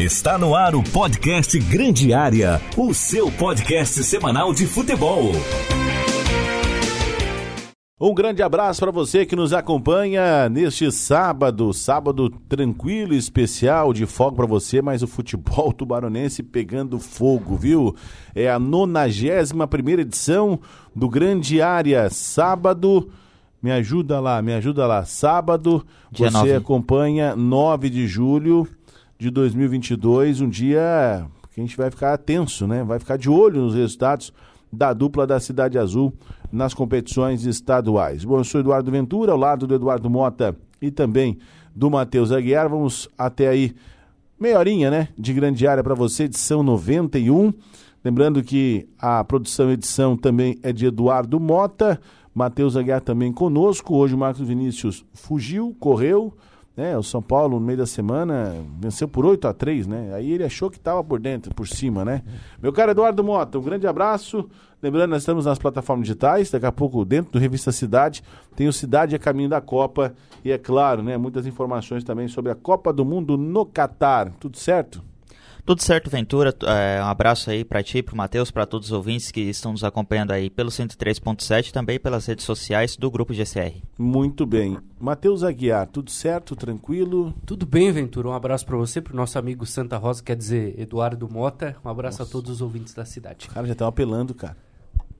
Está no ar o podcast Grande Área, o seu podcast semanal de futebol. Um grande abraço para você que nos acompanha neste sábado, sábado tranquilo especial de fogo para você, mas o futebol tubaronense pegando fogo, viu? É a 91 primeira edição do Grande Área, sábado. Me ajuda lá, me ajuda lá. Sábado, Dia você nove. acompanha 9 de julho de 2022, um dia que a gente vai ficar tenso, né? Vai ficar de olho nos resultados da dupla da Cidade Azul nas competições estaduais. Bom, eu sou Eduardo Ventura, ao lado do Eduardo Mota e também do Matheus Aguiar. Vamos até aí meia horinha, né, de grande área para você, edição 91. Lembrando que a produção e edição também é de Eduardo Mota, Matheus Aguiar também conosco. Hoje o Marcos Vinícius fugiu, correu, né? O São Paulo no meio da semana venceu por 8 a 3, né? Aí ele achou que estava por dentro, por cima, né? Meu caro Eduardo Mota, um grande abraço. Lembrando, nós estamos nas plataformas digitais, daqui a pouco dentro do Revista Cidade, tem o Cidade a Caminho da Copa e é claro, né, muitas informações também sobre a Copa do Mundo no Catar. Tudo certo? Tudo certo, Ventura. É, um abraço aí pra ti, pro Matheus, pra todos os ouvintes que estão nos acompanhando aí pelo 103.7 também pelas redes sociais do Grupo GCR. Muito bem. Matheus Aguiar, tudo certo, tranquilo? Tudo bem, Ventura? Um abraço para você, para o nosso amigo Santa Rosa, quer dizer, Eduardo Mota. Um abraço a todos os ouvintes da cidade. Os caras já estão apelando, cara.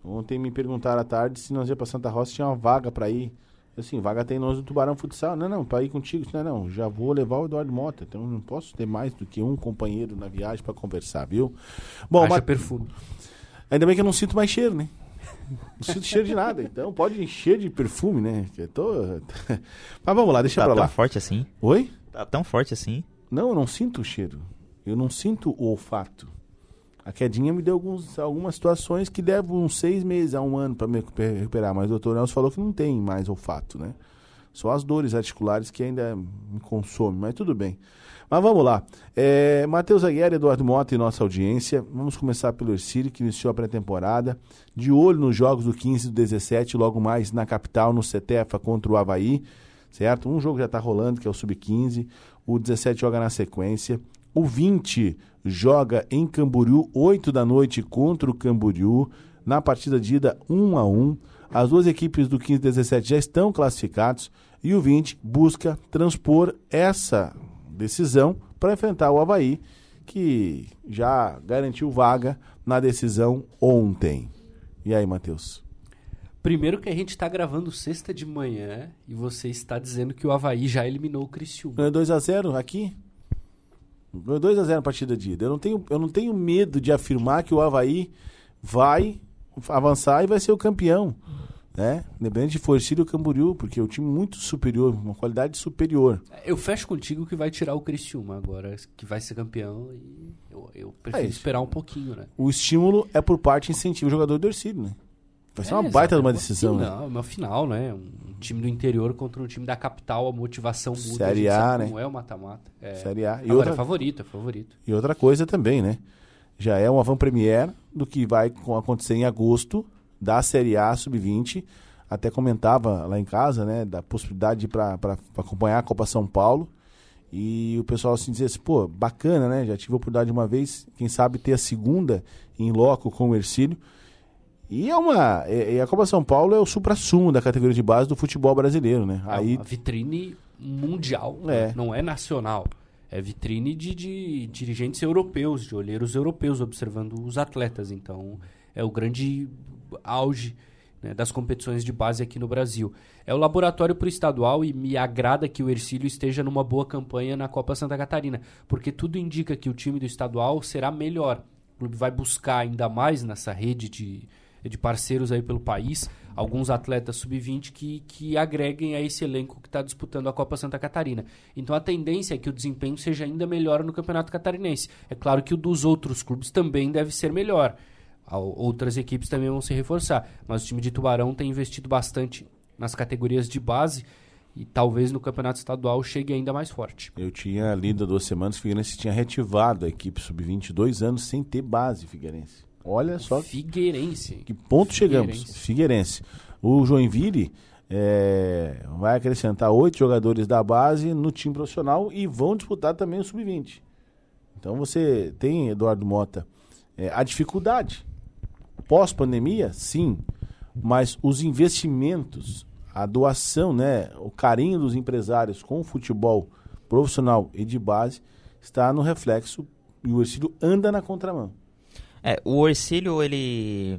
Ontem me perguntaram à tarde se nós ia pra Santa Rosa tinha uma vaga pra ir. Assim, vaga tem nós do Tubarão Futsal. Não, não, pra ir contigo. Não, não, já vou levar o Eduardo Mota. Então não posso ter mais do que um companheiro na viagem pra conversar, viu? Bom, Haja Ma- perfume. ainda bem que eu não sinto mais cheiro, né? Não sinto cheiro de nada. Então pode encher de perfume, né? Eu tô... Mas vamos lá, deixa tá pra tão lá. forte assim? Oi? Tá tão forte assim? Não, eu não sinto o cheiro. Eu não sinto o olfato. A quedinha me deu alguns, algumas situações que levam uns seis meses a um ano para me recuper- recuperar, mas o doutor Nelson falou que não tem mais olfato, né? Só as dores articulares que ainda me consomem, mas tudo bem. Mas vamos lá. É, Matheus Aguiar, Eduardo Mota e nossa audiência. Vamos começar pelo Ercílio, que iniciou a pré-temporada. De olho nos jogos do 15 e do 17, logo mais na capital, no Cetefa contra o Havaí certo? Um jogo já está rolando, que é o Sub-15. O 17 joga na sequência. O 20 joga em Camboriú, 8 da noite contra o Camboriú. Na partida de ida, 1 a 1 As duas equipes do 15 e 17 já estão classificados. E o 20 busca transpor essa decisão para enfrentar o Havaí, que já garantiu vaga na decisão ontem. E aí, Matheus? Primeiro que a gente está gravando sexta de manhã e você está dizendo que o Havaí já eliminou o Criciúma. Ganhou 2x0 aqui. Ganhou 2x0 na partida de ida. Eu não, tenho, eu não tenho medo de afirmar que o Havaí vai avançar e vai ser o campeão. Né? Independente de Forcílio ou Camboriú, porque é um time muito superior, uma qualidade superior. Eu fecho contigo que vai tirar o Criciúma agora, que vai ser campeão e eu, eu prefiro É esperar um pouquinho, né? O estímulo é por parte incentivo o jogador do Ercílio, né? Vai ser uma É, baita de uma decisão, né? Não, é uma final, né? Um time do interior contra um time da capital, a motivação muda. Série a né? Como é o mata-mata. É. Série A. E Agora, outra, é favorito, é favorito. e outra coisa também, né? Já é uma avant-première do que vai acontecer em agosto da Série A Sub-20. Até comentava lá em casa, né? Da possibilidade para acompanhar a Copa São Paulo. E o pessoal assim dizia assim, pô, bacana, né? Já tive a oportunidade de uma vez, quem sabe ter a segunda em loco com o Ercílio. E é uma. é- é a Copa São Paulo é o supra-sumo da categoria de base do futebol brasileiro, né? É Aí uma vitrine mundial, É. né? não é nacional. É vitrine de, de dirigentes europeus, de olheiros europeus observando os atletas. Então, é o grande auge né, das competições de base aqui no Brasil. É o laboratório para o estadual e me agrada que o Ercílio esteja numa boa campanha na Copa Santa Catarina, porque tudo indica que o time do estadual será melhor. O clube vai buscar ainda mais nessa rede de, de parceiros aí pelo país, alguns atletas sub-20 que, que agreguem a esse elenco que está disputando a Copa Santa Catarina. Então a tendência é que o desempenho seja ainda melhor no Campeonato Catarinense. É claro que o dos outros clubes também deve ser melhor. Outras equipes também vão se reforçar, mas o time de Tubarão tem investido bastante nas categorias de base e talvez no Campeonato Estadual chegue ainda mais forte. Eu tinha lido há duas semanas o Figueirense tinha reativado a equipe sub-20 dois anos sem ter base Figueirense. Olha só Figueirense. que ponto chegamos. Figueirense. Figueirense. O Joinville é, vai acrescentar oito jogadores da base no time profissional e vão disputar também o sub-20. Então você tem, Eduardo Mota, é, a dificuldade. Pós-pandemia, sim, mas os investimentos, a doação, né, o carinho dos empresários com o futebol profissional e de base está no reflexo e o Ercílio anda na contramão. É, o Ercílio, ele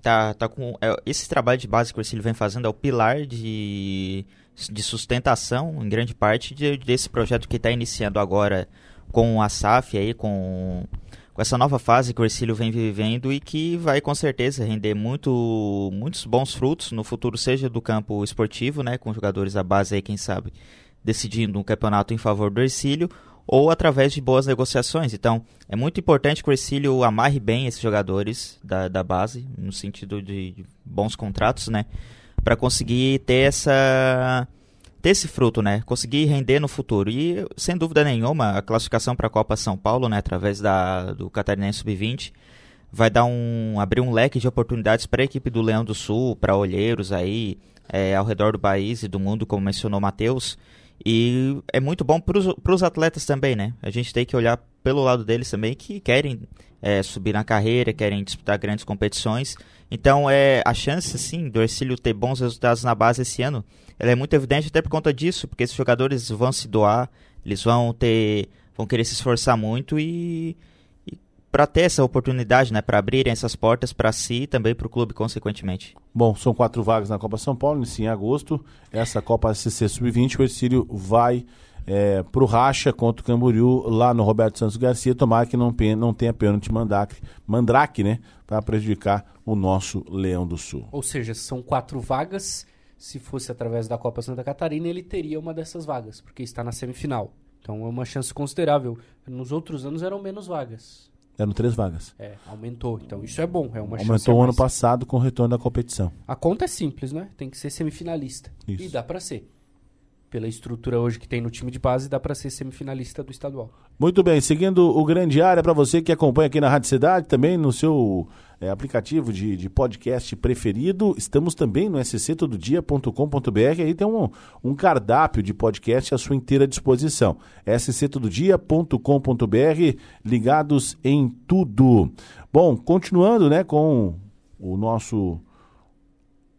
tá, tá com. É, esse trabalho de base que o Ercílio vem fazendo é o pilar de, de sustentação, em grande parte, de, desse projeto que está iniciando agora com a SAF aí, com, com essa nova fase que o Ercílio vem vivendo e que vai com certeza render muito, muitos bons frutos no futuro, seja do campo esportivo, né, com jogadores da base aí, quem sabe, decidindo um campeonato em favor do Ercílio, ou através de boas negociações. Então, é muito importante que o Ercílio amarre bem esses jogadores da, da base, no sentido de, bons contratos, né? Para conseguir ter essa ter esse fruto, né? Conseguir render no futuro. E, sem dúvida nenhuma, a classificação para a Copa São Paulo, né? Através da, do Catarinense Sub-20, vai dar um abrir um leque de oportunidades para a equipe do Leão do Sul, para olheiros aí é, ao redor do país e do mundo, como mencionou o Matheus. E é muito bom para os atletas também, né? A gente tem que olhar pelo lado deles também que querem é, subir na carreira, querem disputar grandes competições. Então, é a chance, sim, do Ercílio ter bons resultados na base esse ano, ela é muito evidente até por conta disso, porque esses jogadores vão se doar, eles vão ter, vão querer se esforçar muito e para ter essa oportunidade, né, para abrirem essas portas para si e também para o clube, consequentemente. Bom, são quatro vagas na Copa São Paulo, inicia em agosto. Essa Copa CC Sub-20, o Ercílio vai é, para o Racha contra o Camboriú lá no Roberto Santos Garcia. Tomara que não, não tenha pênalti mandrake, mandrake né, para prejudicar o nosso Leão do Sul. Ou seja, são quatro vagas. Se fosse através da Copa Santa Catarina, ele teria uma dessas vagas, porque está na semifinal. Então é uma chance considerável. Nos outros anos eram menos vagas. Eram três vagas. É, aumentou. Então isso é bom, é uma Aumentou o ano passado com o retorno da competição. A conta é simples, né? Tem que ser semifinalista. Isso. E dá para ser. Pela estrutura hoje que tem no time de base, dá para ser semifinalista do estadual. Muito bem, seguindo o grande área para você que acompanha aqui na Rádio Cidade, também no seu é, aplicativo de, de, podcast preferido. Estamos também no sctododia.com.br. Aí tem um, um cardápio de podcast à sua inteira disposição. sctododia.com.br, ligados em tudo. Bom, continuando né, com o nosso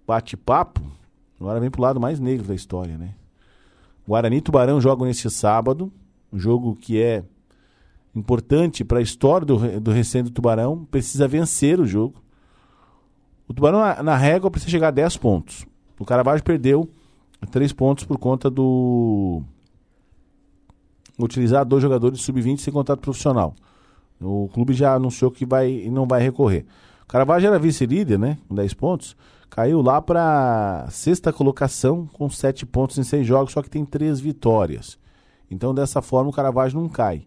bate-papo, agora vem para o lado mais negro da história. Né? Guarani e Tubarão jogam nesse sábado, um jogo que é importante para a história do, do recente Tubarão, precisa vencer o jogo. O Tubarão, na, na régua, precisa chegar a 10 pontos. O Caravaggio perdeu 3 pontos por conta do. utilizar dois jogadores sub-20 sem contrato profissional. O clube já anunciou que vai, não vai recorrer. O Caravaggio era vice-líder, né? Com 10 pontos. Caiu lá para sexta colocação com 7 pontos em 6 jogos, só que tem 3 vitórias. Então, dessa forma, o Caravaggio não cai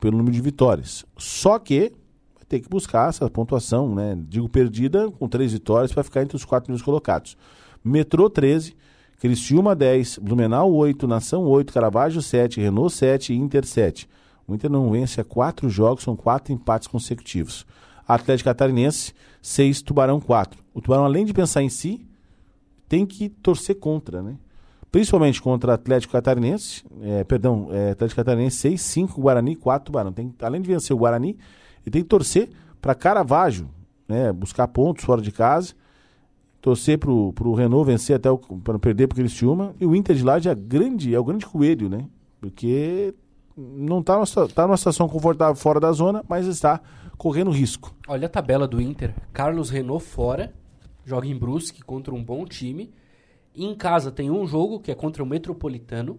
pelo número de vitórias. Só que vai ter que buscar essa pontuação, né? Digo perdida, com três vitórias para ficar entre os quatro primeiros colocados. Metrô 13, Criciúma 10, Blumenau 8, Nação 8, Caravaggio 7, Renault 7 e Inter 7. O Inter não vence há quatro jogos, são quatro empates consecutivos. Atlético Catarinense 6, Tubarão 4. O Tubarão, além de pensar em si, tem que torcer contra, né? principalmente contra Atlético Catarinense, é, perdão, é, Atlético Catarinense 6, 5, Guarani 4, Tubarão. Tem, além de vencer o Guarani, ele tem que torcer para Caravaggio, né, buscar pontos fora de casa, torcer para o Renault vencer até para não perder para o Criciúma, e o Inter de lá é, grande, é o grande coelho, né, porque não está tá numa situação confortável fora da zona, mas está correndo risco. Olha a tabela do Inter, Carlos Renault fora, joga em Brusque contra um bom time, em casa tem um jogo que é contra o Metropolitano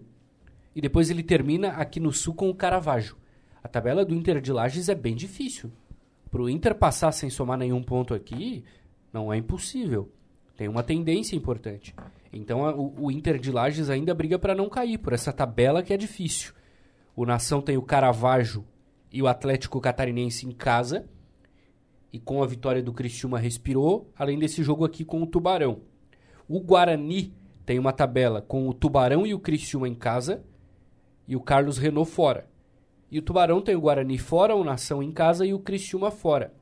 e depois ele termina aqui no Sul com o Caravaggio. A tabela do Inter de Lages é bem difícil. Para o Inter passar sem somar nenhum ponto aqui, não é impossível. Tem uma tendência importante. Então a, o, o, Inter de Lages ainda briga para não cair por essa tabela que é difícil. O Nação tem o Caravaggio e o Atlético Catarinense em casa. E com a vitória do Criciúma respirou, além desse jogo aqui com o Tubarão. O Guarani tem uma tabela com o Tubarão e o Criciúma em casa e o Carlos Renault fora. E o Tubarão tem o Guarani fora, o Nação em casa e o Criciúma fora.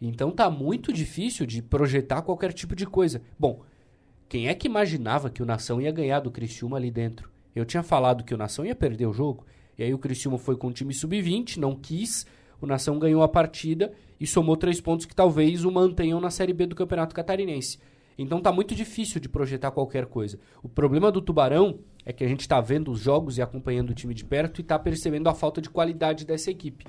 Então tá muito difícil de projetar qualquer tipo de coisa. Bom, quem é que imaginava que o Nação ia ganhar do Criciúma ali dentro? Eu tinha falado que o Nação ia perder o jogo. E aí o Criciúma foi com o time sub-20, não quis, o Nação ganhou a partida e somou três pontos que talvez o mantenham na Série B do Campeonato Catarinense. Então tá muito difícil de projetar qualquer coisa. O problema do Tubarão é que a gente está vendo os jogos e acompanhando o time de perto e está percebendo a falta de qualidade dessa equipe.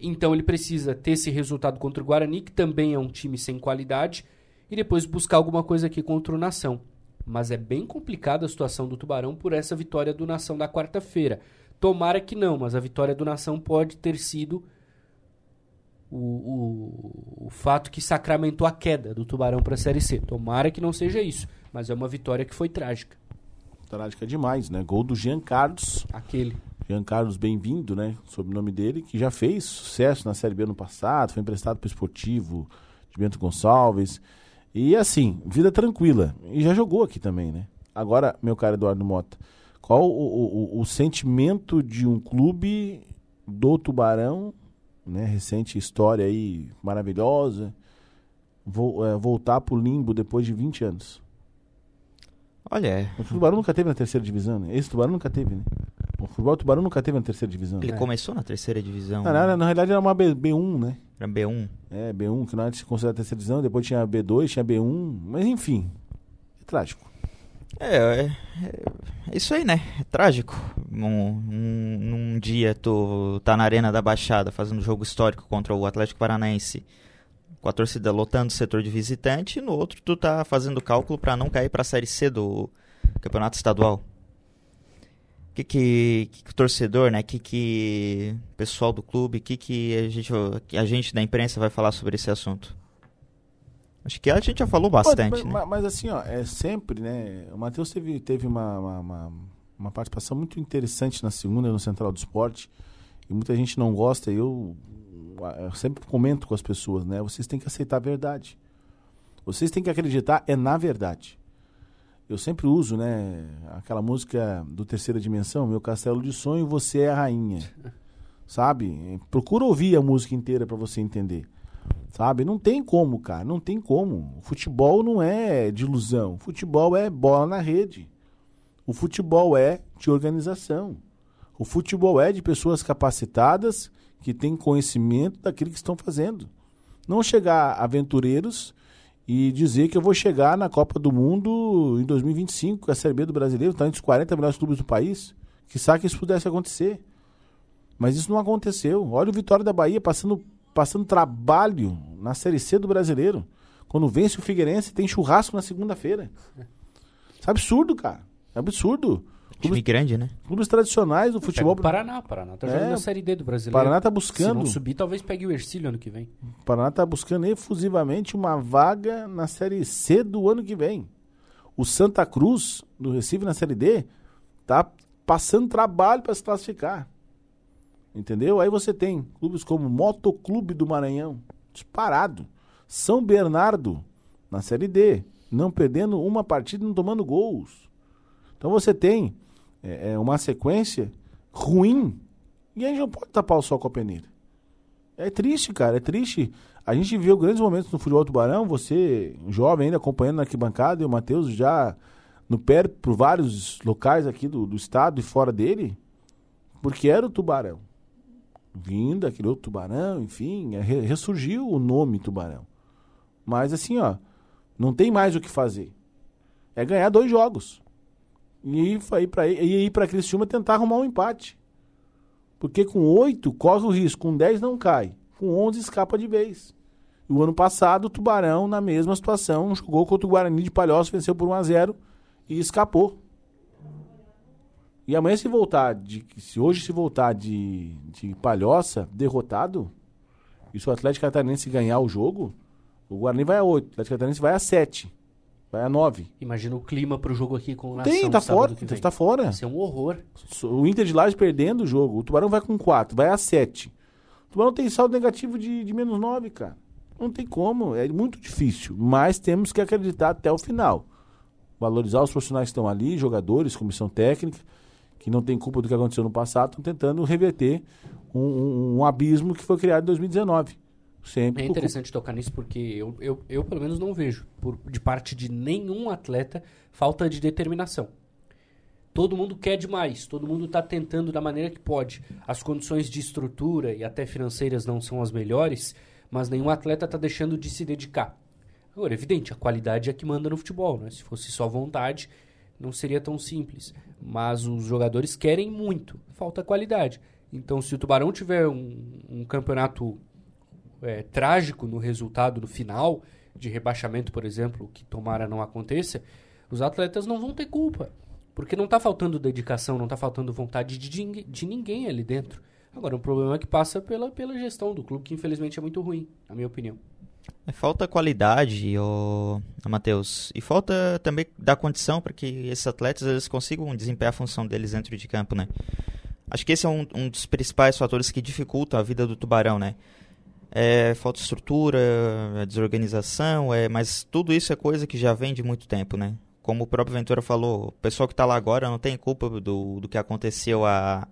Então ele precisa ter esse resultado contra o Guarani, que também é um time sem qualidade, e depois buscar alguma coisa aqui contra o Nação. Mas é bem complicada a situação do Tubarão por essa vitória do Nação da quarta-feira. Tomara que não, mas a vitória do Nação pode ter sido o, o, o fato que sacramentou a queda do Tubarão para a Série C. Tomara que não seja isso, mas é uma vitória que foi trágica. Trágica demais, né? Gol do Jean Carlos. Aquele. Jean Carlos Bem-vindo, né? Sob o nome dele, que já fez sucesso na Série B ano passado, foi emprestado para o Esportivo de Bento Gonçalves. E assim, vida tranquila. E já jogou aqui também, né? Agora, meu caro Eduardo Mota, qual o, o, o sentimento de um clube do Tubarão, né? Recente história aí maravilhosa, vo, é, voltar pro limbo depois de 20 anos? Olha, é, O Tubarão nunca teve na terceira divisão, né? Esse Tubarão nunca teve, né? O futebol Tubarão nunca teve na terceira divisão. ele né? começou na terceira divisão. Na, na, na realidade era uma B, B1, né? Era B1. É, B1, que não se considera terceira divisão, depois tinha B2, tinha B1, mas enfim, é trágico. É, é, é isso aí, né? É trágico. Um, um- num dia tu tá na Arena da Baixada fazendo jogo histórico contra o Atlético Paranaense, com a torcida lotando o setor de visitante, e no outro tu tá fazendo cálculo pra não cair pra Série C do Campeonato Estadual. O que que, que que o torcedor, né? que que o pessoal do clube, que que a gente, a gente da imprensa vai falar sobre esse assunto? Acho que a gente já falou bastante, mas, né? mas, mas assim, ó, é sempre, né? O Matheus teve, teve uma, uma, uma, uma participação muito interessante na segunda no Central do Esporte. E muita gente não gosta, e eu, eu sempre comento com as pessoas, né? Vocês têm que aceitar a verdade. Vocês têm que acreditar é na verdade. Eu sempre uso, né, aquela música do Terceira Dimensão, Meu Castelo de Sonho, Você é a Rainha. Sabe? Procura ouvir a música inteira para você entender. Sabe? Não tem como, cara. Não tem como. O futebol não é de ilusão. O futebol é bola na rede. O futebol é de organização. O futebol é de pessoas capacitadas que têm conhecimento daquilo que estão fazendo. Não chegar aventureiros e dizer que eu vou chegar na Copa do Mundo em 2025, com a Série B do Brasileiro, está entre os 40 melhores clubes do país. Que sabe que isso pudesse acontecer. Mas isso não aconteceu. Olha o Vitória da Bahia passando, passando trabalho na Série C do Brasileiro. Quando vence o Figueirense, tem churrasco na segunda-feira. Isso é absurdo, cara. É absurdo. Time grande, né? Clubes tradicionais do Futebol Paraná, Paraná tá É, jogando a Série D do Brasileiro. Paraná tá Se buscando. não subir, talvez pegue o Ercílio ano que vem. O Paraná está buscando efusivamente uma vaga na Série C do ano que vem. O Santa Cruz, do Recife, na Série D, tá passando trabalho para se classificar. Entendeu? Aí você tem clubes como Motoclube do Maranhão, disparado. São Bernardo, na Série D, não perdendo uma partida e não tomando gols. Então você tem é, é, uma sequência ruim e a gente não pode tapar o sol com a peneira. É triste, cara, é triste. A gente viveu grandes momentos no futebol tubarão, você, jovem ainda, acompanhando na arquibancada, e o Matheus já no pé por vários locais aqui do, do estado e fora dele, porque era o tubarão. Vindo aquele outro tubarão, enfim, é, re- ressurgiu o nome tubarão. Mas assim, ó, não tem mais o que fazer. É ganhar dois jogos. E ir para ir para tentar arrumar um empate. Porque com 8 corre o risco, com 10 não cai. Com 11 escapa de vez. E o ano passado o Tubarão, na mesma situação, jogou contra o Guarani de Palhoça, venceu por 1 a 0 e escapou. E amanhã se voltar, de, se hoje se voltar de, de Palhoça, derrotado, e se o Atlético Catarinense ganhar o jogo, o Guarani vai a 8, o Atlético Catarinense vai a 7, vai a 9. Imagina o clima pro jogo aqui com o Nação Tem, tá sábado fora, tá fora. Vai ser um horror. O Inter de Lages perdendo o jogo. O Tubarão vai com 4, vai a 7. O Tubarão tem saldo negativo de, de menos 9, cara. Não tem como, é muito difícil. Mas temos que acreditar até o final. Valorizar os profissionais que estão ali, jogadores, comissão técnica, que não tem culpa do que aconteceu no passado, estão tentando reverter um, um- um abismo que foi criado em 2019. Sempre É por interessante tocar nisso porque eu, eu, eu pelo menos não vejo, por, de parte de nenhum atleta, falta de determinação. todo mundo quer demais, todo mundo está tentando da maneira que pode. As condições de estrutura e até financeiras não são as melhores, mas nenhum atleta está deixando de se dedicar. Agora, é evidente, a qualidade é que manda no futebol, né? Se fosse só vontade, não seria tão simples. Mas os jogadores querem muito, falta qualidade. Então, se o Tubarão tiver um, um campeonato é, trágico no resultado no final, de rebaixamento, por exemplo, que tomara não aconteça, os atletas não vão ter culpa. Porque não está faltando dedicação, não está faltando vontade de, de, de ninguém ali dentro. Agora, o problema é que passa pela, pela gestão do clube, que infelizmente é muito ruim, na minha opinião. Falta qualidade, ô, Matheus. E falta também dar condição para que esses atletas eles consigam desempenhar a função deles dentro de campo, né? Acho que esse é um, um dos principais fatores que dificultam a vida do Tubarão, né? É, falta estrutura, é desorganização, é, mas tudo isso é coisa que já vem de muito tempo, né? Como o próprio Ventura falou, o pessoal que está lá agora não tem culpa do, do que aconteceu há,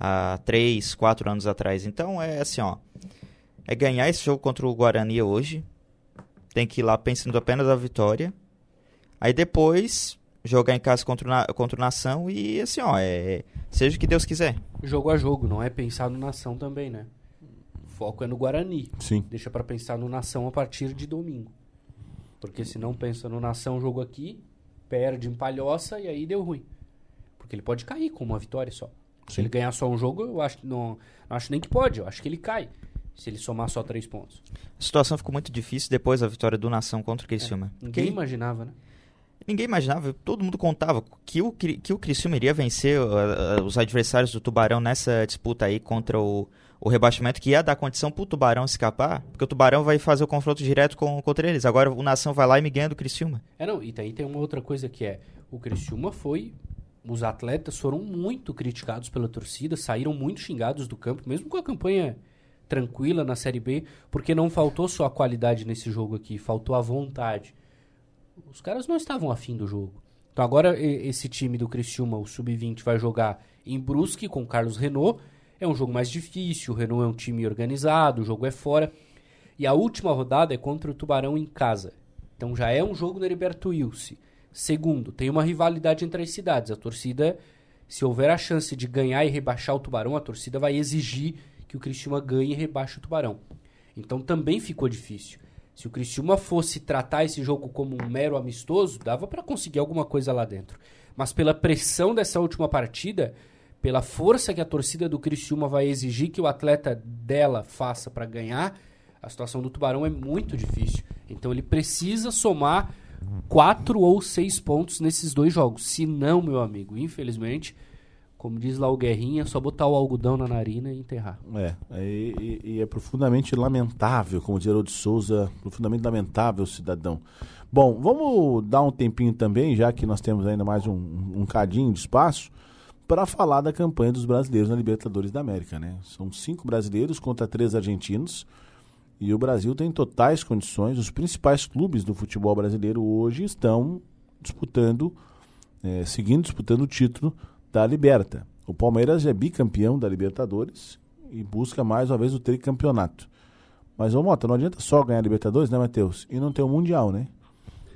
há três, quatro anos atrás. Então é assim, ó é ganhar esse jogo contra o Guarani hoje. Tem que ir lá pensando apenas na vitória. Aí depois jogar em casa contra o, contra o Nação e assim, ó, é, seja o que Deus quiser. Jogo a jogo, não é pensar no Nação também, né? O foco é no Guarani. Sim. Deixa para pensar no Nação a partir de domingo. Porque se não pensa no Nação, jogo aqui, perde em palhoça e aí deu ruim. Porque ele pode cair com uma vitória só. Sim. Se ele ganhar só um jogo, eu acho, não, não acho nem que pode, eu acho que ele cai se ele somar só três pontos. A situação ficou muito difícil depois da vitória do Nação contra o Criciúma. É, ninguém Porque... imaginava, né? Ninguém imaginava, todo mundo contava que o, que o Criciúma iria vencer uh, uh, os adversários do Tubarão nessa disputa aí contra o, o rebaixamento, que ia dar condição pro Tubarão escapar, porque o Tubarão vai fazer o confronto direto com, contra eles. Agora o Nação vai lá e me ganha do Criciúma. É, não, e aí tem uma outra coisa que é, o Criciúma foi os atletas foram muito criticados pela torcida, saíram muito xingados do campo, mesmo com a campanha tranquila na Série B, porque não faltou só a qualidade nesse jogo aqui, faltou a vontade. Os caras não estavam afim do jogo. Então agora esse time do Criciúma, o Sub-20, vai jogar em Brusque com Carlos Renault. É um jogo mais difícil, o Renault é um time organizado, o jogo é fora. E a última rodada é contra o Tubarão em casa. Então já é um jogo da Heriberto Wilson. Segundo, tem uma rivalidade entre as cidades. A torcida, se houver a chance de ganhar e rebaixar o Tubarão, a torcida vai exigir que o Criciúma ganhe e rebaixe o Tubarão. Então também ficou difícil. Se o Criciúma fosse tratar esse jogo como um mero amistoso, dava para conseguir alguma coisa lá dentro. Mas pela pressão dessa última partida, pela força que a torcida do Criciúma vai exigir que o atleta dela faça para ganhar, a situação do Tubarão é muito difícil. Então ele precisa somar quatro ou seis pontos nesses dois jogos. Se não, meu amigo, infelizmente, como diz lá o Guerrinha, só botar o algodão na narina e enterrar. É, e, e é profundamente lamentável, como diz Haroldo Souza, profundamente lamentável cidadão. Bom, vamos dar um tempinho também, já que nós temos ainda mais um, um cadinho de espaço, para falar da campanha dos brasileiros na Libertadores da América, né? São cinco brasileiros contra três argentinos. E o Brasil tem totais condições. Os principais clubes do futebol brasileiro hoje estão disputando, é, seguindo disputando o título da Liberta. O Palmeiras é bicampeão da Libertadores e busca mais uma vez o tricampeonato. Mas, ô Mota, não adianta só ganhar a Libertadores, né, Matheus? E não ter o Mundial, né?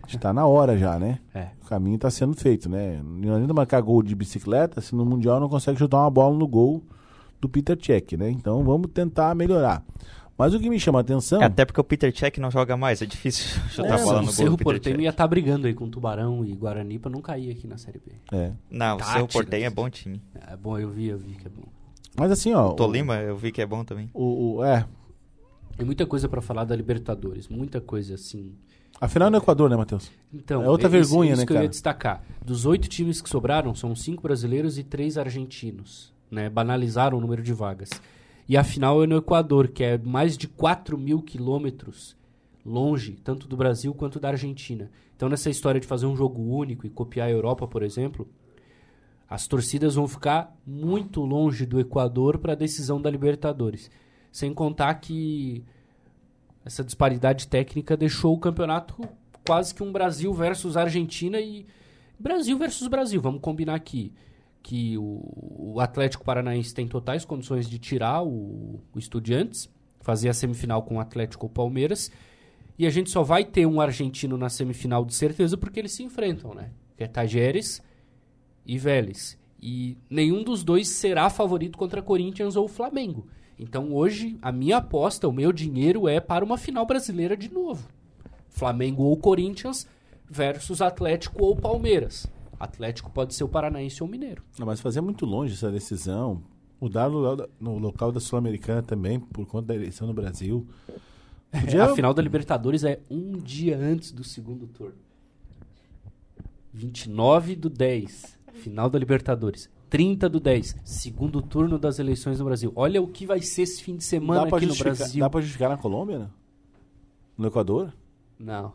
Está na hora já, né? É. O caminho está sendo feito, né? Não adianta marcar gol de bicicleta se no Mundial não consegue chutar uma bola no gol do Peter Cech, né? Então vamos tentar melhorar. Mas o que me chama a atenção. É, até porque o Peter Cech não joga mais, é difícil chutar é, a bola no gol. O Cerro Porteño ia estar tá brigando aí com Tubarão e Guarani pra não cair aqui na Série B. É. Não, Tática, o Cerro Porteño é bom time. É bom, eu vi, eu vi que é bom. Mas assim, ó. O Tolima, eu vi que é bom também. O, o é. Tem muita coisa para falar da Libertadores, muita coisa assim. Afinal, no Equador, né, Matheus? Então, é outra vergonha, isso né, que cara? eu ia destacar. Dos oito times que sobraram, são cinco brasileiros e três argentinos. Né? Banalizaram o número de vagas. E a final é no Equador, que é mais de 4 mil quilômetros longe, tanto do Brasil quanto da Argentina. Então, nessa história de fazer um jogo único e copiar a Europa, por exemplo, as torcidas vão ficar muito longe do Equador para a decisão da Libertadores. Sem contar que essa disparidade técnica deixou o campeonato quase que um Brasil versus Argentina e Brasil versus Brasil. Vamos combinar aqui que o, o, Atlético Paranaense tem totais condições de tirar o, o Estudiantes, fazer a semifinal com o Atlético ou Palmeiras, e a gente só vai ter um argentino na semifinal de certeza porque eles se enfrentam, né? Que é Tajeres e Vélez. E nenhum dos dois será favorito contra Corinthians ou Flamengo. Então hoje a minha aposta, o meu dinheiro é para uma final brasileira de novo. Flamengo ou Corinthians versus Atlético ou Palmeiras. Atlético pode ser o Paranaense ou o Mineiro. Não, mas fazer muito longe essa decisão. Mudar no, local da- no local da Sul-Americana também, por conta da eleição no Brasil. Podia- A final da Libertadores é um dia antes do segundo turno. 29 do 10, final da Libertadores. 30 do 10, segundo turno das eleições no Brasil. Olha o que vai ser esse fim de semana aqui no Brasil. Dá pra justificar na Colômbia, né? No Equador? Não.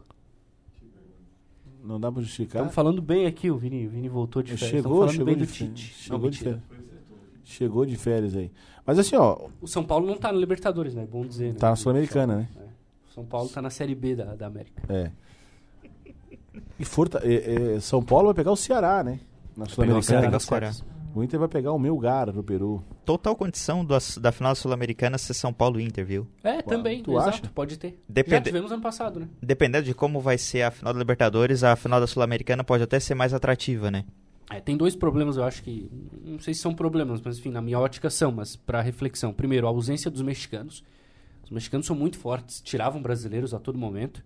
Não dá pra justificar. Estamos falando bem aqui, o Vini, o Vini voltou de férias. Chegou, Estamos falando chegou bem de do férias. Tite. Chegou Não, de férias. Chegou de férias aí. Mas assim, ó, O São Paulo não tá na Libertadores, né? É bom dizer. né? tá na Sul-Americana, né? É. O São Paulo tá na Série B da, da América. É. E Forta, é, é, São Paulo vai pegar o Ceará, né? Na Pegar o Sul-Americana. O Inter vai pegar o Melgar no Peru. Total condição do, da final sul-americana ser São Paulo e Inter, viu? É, também, tu exato, acha? pode ter. Já Depende- tivemos ano passado, né? Dependendo de como vai ser a final da Libertadores, a final da Sul-Americana pode até ser mais atrativa, né? É, tem dois problemas, eu acho que. Não sei se são problemas, mas enfim, na minha ótica são, mas para reflexão. Primeiro, a ausência dos mexicanos. Os mexicanos são muito fortes, tiravam brasileiros a todo momento,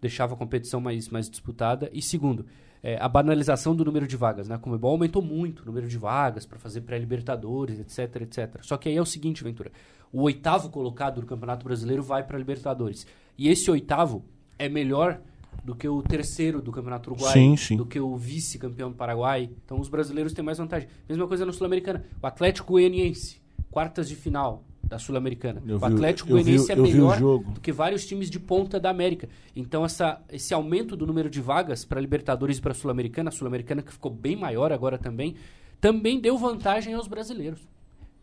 deixava a competição mais, mais disputada. E segundo, é, a banalização do número de vagas, né? A Comebol aumentou muito o número de vagas para fazer pré-libertadores, etc, etc. Só que aí é o seguinte, Ventura. O oitavo colocado do Campeonato Brasileiro vai para Libertadores. E esse oitavo é melhor do que o terceiro do Campeonato Uruguai, Sim, sim. do que o vice-campeão do Paraguai. Então os brasileiros têm mais vantagem. Mesma coisa na Sul-Americana. O Atlético Goianiense, quartas de final da Sul-Americana. O Atlético Goianiense é melhor jogo. do que vários times de ponta da América. Então essa, esse aumento do número de vagas para Libertadores e para Sul-Americana, a Sul-Americana que ficou bem maior agora também, também deu vantagem aos brasileiros.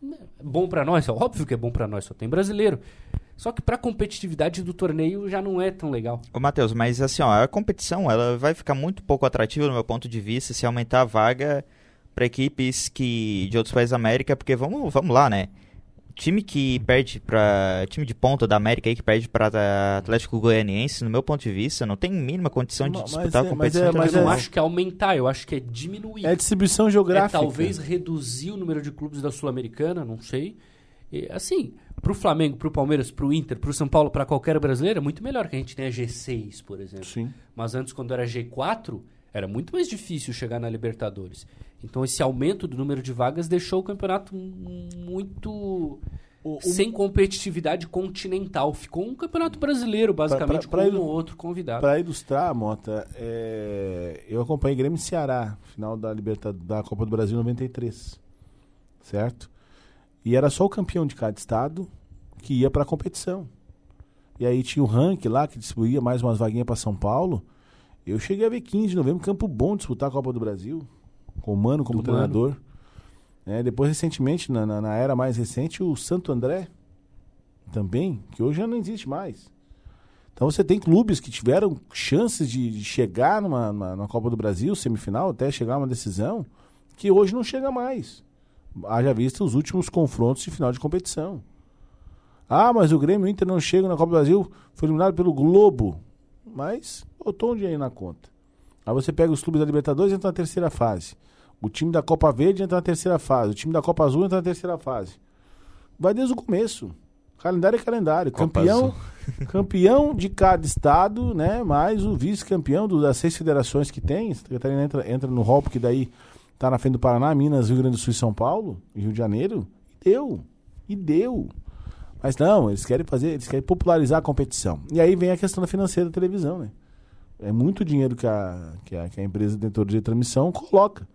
É Bom para nós, é óbvio que é bom para nós, só tem brasileiro. Só que para a competitividade do torneio já não é tão legal. Ô, Matheus, mas assim, ó, a competição ela vai ficar muito pouco atrativa do meu ponto de vista se aumentar a vaga para equipes que de outros países da América, porque vamos, vamos lá, né? Time que perde para time de ponta da América aí que perde para Atlético Goianiense, no meu ponto de vista, não tem mínima condição de Mas disputar é- a mas competição é- mas eu é- não acho que é aumentar, eu acho que é diminuir. É distribuição É geográfica. talvez reduzir o número de clubes da Sul-Americana, não sei. E, assim, pro Flamengo, pro Palmeiras, pro Inter, pro São Paulo, pra qualquer brasileiro, é muito melhor que a gente tenha G6, por exemplo. Sim. Mas antes, quando era G4, era muito mais difícil chegar na Libertadores. Então, esse aumento do número de vagas deixou o campeonato muito O- o- sem competitividade continental. Ficou um campeonato brasileiro, basicamente, pra com ilu- um ou outro convidado. Pra ilustrar, Mota, é, eu acompanhei Grêmio e Ceará, final da, Liberta, da Copa do Brasil 93. Certo? E era só o campeão de cada estado que ia pra competição. E aí tinha o ranking lá que distribuía mais umas vaguinhas pra São Paulo. Eu cheguei a ver 15 de novembro, Campo Bom disputar a Copa do Brasil, com o Mano como Do Mano. treinador. É, depois, recentemente, na, na- na era mais recente, o Santo André também, que hoje já não existe mais. Então você tem clubes que tiveram chances de, de chegar numa, numa, numa Copa do Brasil, semifinal, até chegar a uma decisão, que hoje não chega mais. Haja vista os últimos confrontos de final de competição. Ah, mas o Grêmio e o Inter não chegam na Copa do Brasil, foi eliminado pelo Globo. Mas botou um dinheiro na conta. Aí você pega os clubes da Libertadores e entra na terceira fase. O time da Copa Verde entra na terceira fase. O time da Copa Azul entra na terceira fase. Vai desde o começo. Calendário é calendário. Copa campeão, Azul. campeão de cada estado, né? Mais o vice-campeão das seis federações que tem. Santa Catarina entra, entra no rol, porque daí tá na frente do Paraná, Minas, Rio Grande do Sul e São Paulo, e Rio de Janeiro. E deu. E deu. Mas não, eles querem fazer, eles querem popularizar a competição. E aí vem a questão da financeira da televisão, né? É muito dinheiro que a, que a, que a empresa detentora de transmissão coloca.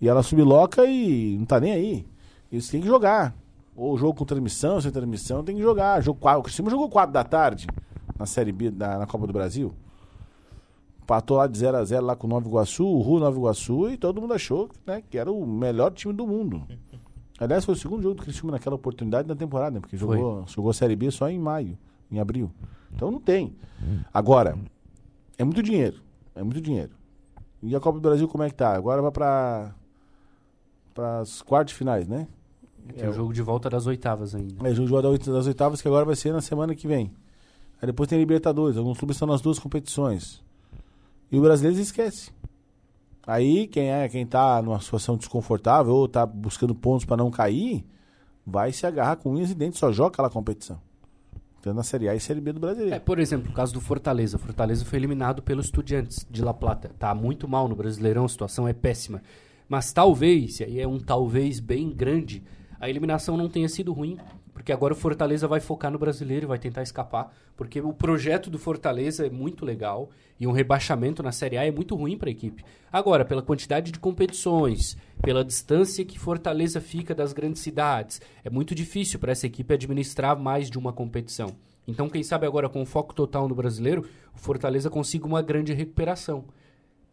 E ela subloca e não tá nem aí. Eles têm que jogar. Ou jogo com transmissão, sem transmissão, tem que jogar. Jogo quatro, o Cristiano jogou 4 da tarde na Série B, na, na Copa do Brasil. Empatou lá de 0 a 0 lá com o Nova Iguaçu, o Ru Nova Iguaçu, e todo mundo achou né, que era o melhor time do mundo. Aliás, foi o segundo jogo do Cristiano naquela oportunidade da temporada, né, porque Foi. jogou, jogou a Série B só em maio, em abril. Então não tem. Agora, é muito dinheiro. É muito dinheiro. E a Copa do Brasil como é que tá? Agora vai para as quartas finais, né? Tem o jogo de volta das oitavas ainda. É, jogo de volta das oitavas que agora vai ser na semana que vem. Aí depois tem Libertadores. Alguns clubes estão nas duas competições. E o brasileiro esquece. Aí quem é, quem tá numa situação desconfortável ou tá buscando pontos para não cair, vai se agarrar com unhas e dentes, só joga aquela competição. Tanto na Série A e Série B do Brasileiro. É, por exemplo, o caso do Fortaleza. O Fortaleza foi eliminado pelo Estudiantes de La Plata. Tá muito mal no Brasileirão, a situação é péssima. Mas talvez, e aí é um talvez bem grande, a eliminação não tenha sido ruim, porque agora o Fortaleza vai focar no brasileiro vai tentar escapar, porque o projeto do Fortaleza é muito legal e um rebaixamento na Série A é muito ruim para a equipe. Agora, pela quantidade de competições, pela distância que Fortaleza fica das grandes cidades, é muito difícil para essa equipe administrar mais de uma competição. Então, quem sabe agora com foco total no brasileiro, o Fortaleza consiga uma grande recuperação.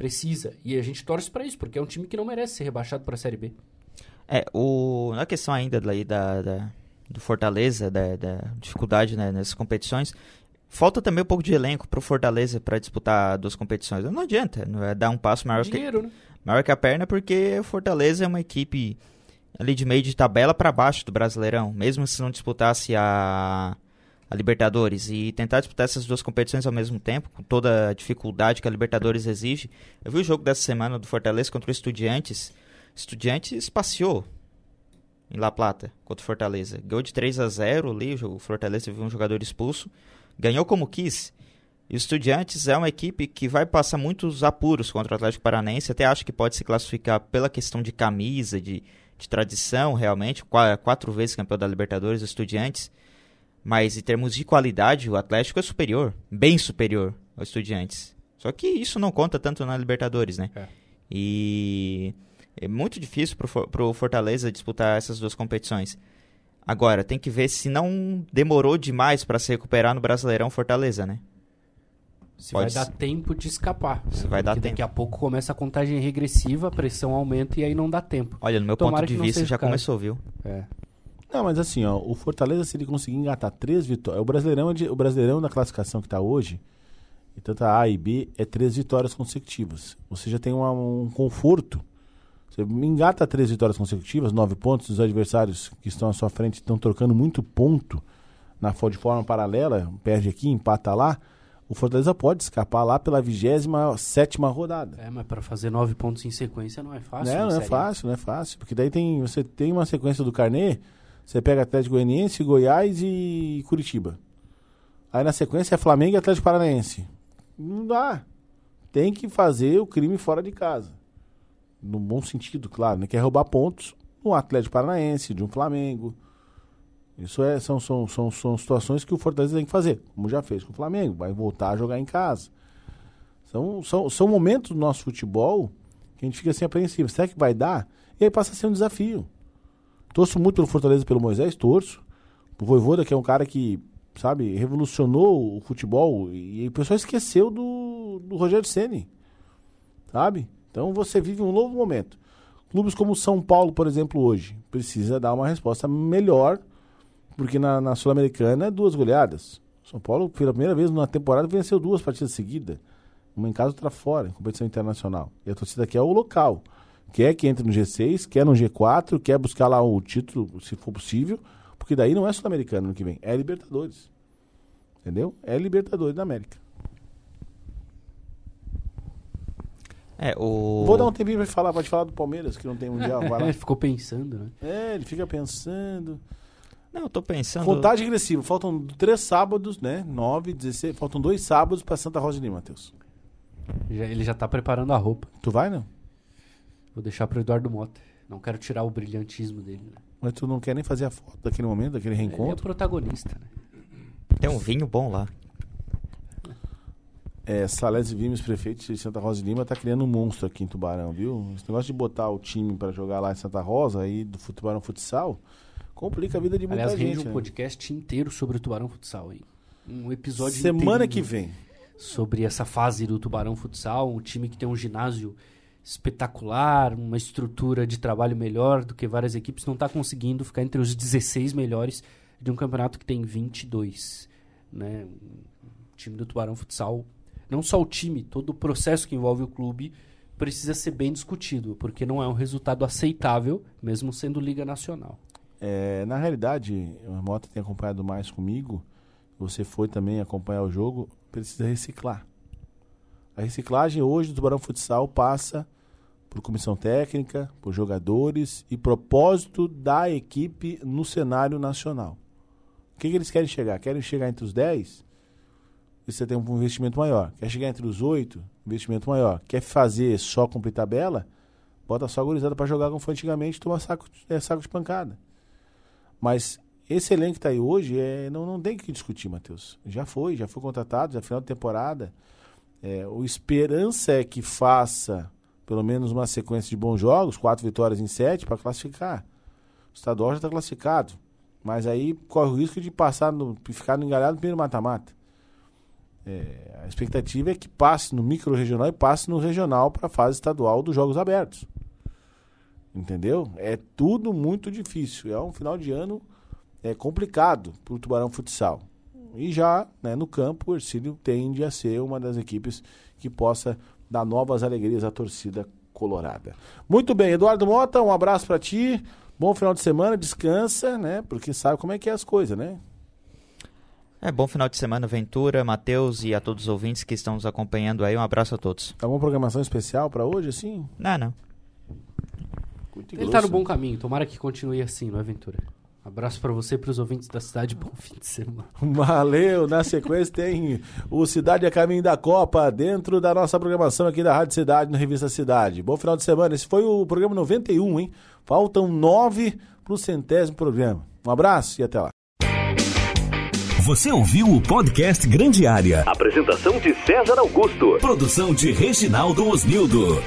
Precisa. E a gente torce para isso, porque é um time que não merece ser rebaixado para a Série B. É, o, na questão ainda daí da, da, do Fortaleza, da, da dificuldade né, nessas competições, falta também um pouco de elenco pro Fortaleza para disputar duas competições. Não adianta, não é dar um passo maior Dinheiro, que, né? maior que a perna, porque o Fortaleza é uma equipe ali de meio de tabela para baixo do Brasileirão, mesmo se não disputasse a, a Libertadores e tentar disputar essas duas competições ao mesmo tempo, com toda a dificuldade que a Libertadores exige. Eu vi o jogo dessa semana do Fortaleza contra o Estudiantes. Estudiantes passeou em La Plata contra o Fortaleza. Ganhou de 3 a 0 ali, o Fortaleza teve um jogador expulso. Ganhou como quis. E o Estudiantes é uma equipe que vai passar muitos apuros contra o Atlético Paranaense. Até acho que pode se classificar pela questão de camisa, de, de tradição, realmente. Qua- Quatro vezes campeão da Libertadores, Estudiantes. Mas em termos de qualidade, o Atlético é superior. Bem superior ao Estudiantes. Só que isso não conta tanto na Libertadores, né? É. E é muito difícil pro, For- pro Fortaleza disputar essas duas competições. Agora, tem que ver se não demorou demais para se recuperar no Brasileirão Fortaleza, né? Se Pode vai dar ser. tempo de escapar. Se vai dar Porque Daqui tempo. a pouco começa a contagem regressiva, a pressão aumenta e aí não dá tempo. Olha, no meu Tomara ponto de vista já o começou, viu? É. Não, mas assim, ó, o Fortaleza, se ele conseguir engatar três vitórias. O Brasileirão, é o Brasileirão da classificação que está hoje, e tanto a A e B, é três vitórias consecutivas. Você já tem uma- um conforto. Você engata três vitórias consecutivas, nove pontos, os adversários que estão à sua frente estão trocando muito ponto na, de forma paralela, perde aqui, empata lá. O Fortaleza pode escapar lá pela 27 sétima rodada. É, mas para fazer nove pontos em sequência não é fácil. Não, não é Série A. fácil, não é fácil. Porque daí tem, você tem uma sequência do carnê, você pega Atlético Goianiense, Goiás e Curitiba. Aí na sequência é Flamengo e Atlético Paranaense. Não dá. Tem que fazer o crime fora de casa. No bom sentido, claro. Né? Quer roubar pontos no Atlético Paranaense, de um Flamengo. Isso é, são, são, são, são situações que o Fortaleza tem que fazer, como já fez com o Flamengo. Vai voltar a jogar em casa. São, são, são momentos do nosso futebol que a gente fica assim apreensivo. Será que vai dar? E aí passa a ser um desafio. Torço muito pelo Fortaleza, pelo Moisés, torço. O Voivoda, que é um cara que, sabe, revolucionou o futebol. E o pessoal esqueceu do, do Rogério Ceni Sabe? Então você vive um novo momento. Clubes como São Paulo, por exemplo, hoje, precisa dar uma resposta melhor, porque na, na Sul-Americana é duas goleadas. São Paulo, pela primeira vez na temporada, venceu duas partidas seguidas. Uma em casa, outra fora, em competição internacional. E a torcida aqui é o local. Quer que entre no G6, quer no G4, quer buscar lá o título, se for possível, porque daí não é Sul-Americano no que vem, é Libertadores. Entendeu? É Libertadores da América. É, o. Vou dar um tempinho pra falar, pode falar do Palmeiras, que não tem mundial. Vai lá. Ele ficou pensando, né? É, ele fica pensando. Não, eu tô pensando. Contagem regressiva. Faltam três sábados, né? Nove, 16. Faltam dois sábados pra Santa Rosa de Lima, Matheus. Já- ele já tá preparando a roupa. Tu vai, não? Vou deixar pro Eduardo Mota. Não quero tirar o brilhantismo dele. Né? Mas tu não quer nem fazer a foto daquele momento, daquele Ele é o reencontro? protagonista, né? Tem um vinho bom lá. É, Salésio Vimes, prefeito de Santa Rosa de Lima, tá criando um monstro aqui em Tubarão, viu? Esse negócio de botar o time pra jogar lá em Santa Rosa, aí do Tubarão Futsal, complica a vida de muita Aliás, rende gente. um né? podcast inteiro sobre o Tubarão Futsal, hein? Um episódio Semana que vem. sobre essa fase do Tubarão Futsal, um time que tem um ginásio espetacular, uma estrutura de trabalho melhor do que várias equipes, não está conseguindo ficar entre os 16 melhores de um campeonato que tem 22. Né? O time do Tubarão Futsal, não só o time, todo o processo que envolve o clube precisa ser bem discutido, porque não é um resultado aceitável, mesmo sendo Liga Nacional. É, na realidade, o Mota tem acompanhado mais comigo. Você foi também acompanhar o jogo. Precisa reciclar. A reciclagem hoje do Tubarão Futsal passa por comissão técnica, por jogadores e propósito da equipe no cenário nacional. O que, que eles querem chegar? Querem chegar entre os 10? E você tem um investimento maior. Quer chegar entre os 8? Investimento maior. Quer fazer só cumprir tabela? Bota só a gurizada para jogar como foi antigamente, toma saco, é, saco de pancada. Mas esse elenco que está aí hoje, é, não, não tem que discutir, Matheus. Já foi, já foi contratado, já final de temporada. É, o esperança é que faça pelo menos uma sequência de bons jogos, quatro vitórias em sete, para classificar. O estadual já está classificado. Mas aí corre o risco de passar no, ficar no engalhado no primeiro mata-mata. É, a expectativa é que passe no micro-regional e passe no regional para a fase estadual dos Jogos Abertos. Entendeu? É tudo muito difícil. É um final de ano é, complicado para o Tubarão Futsal. E já né, no campo, o Ercílio tende a ser uma das equipes que possa dar novas alegrias à torcida colorada. Muito bem, Eduardo Mota, um abraço para ti. Bom final de semana, descansa, né? Porque sabe como é que é as coisas, né? É, bom final de semana, Ventura, Matheus e a todos os ouvintes que estão nos acompanhando aí. Um abraço a todos. Alguma programação especial para hoje, assim? Não, não. Ele tá no bom caminho, tomara que continue assim, não é, Ventura? Abraço para você e para os ouvintes da cidade. Bom fim de semana. Valeu. Na sequência tem o Cidade a Caminho da Copa dentro da nossa programação aqui da Rádio Cidade, no Revista Cidade. Bom final de semana. Esse foi o programa 91, hein? Faltam nove para o centésimo programa. Um abraço e até lá. Você ouviu o podcast Grande Área. Apresentação de César Augusto. Produção de Reginaldo Osnildo.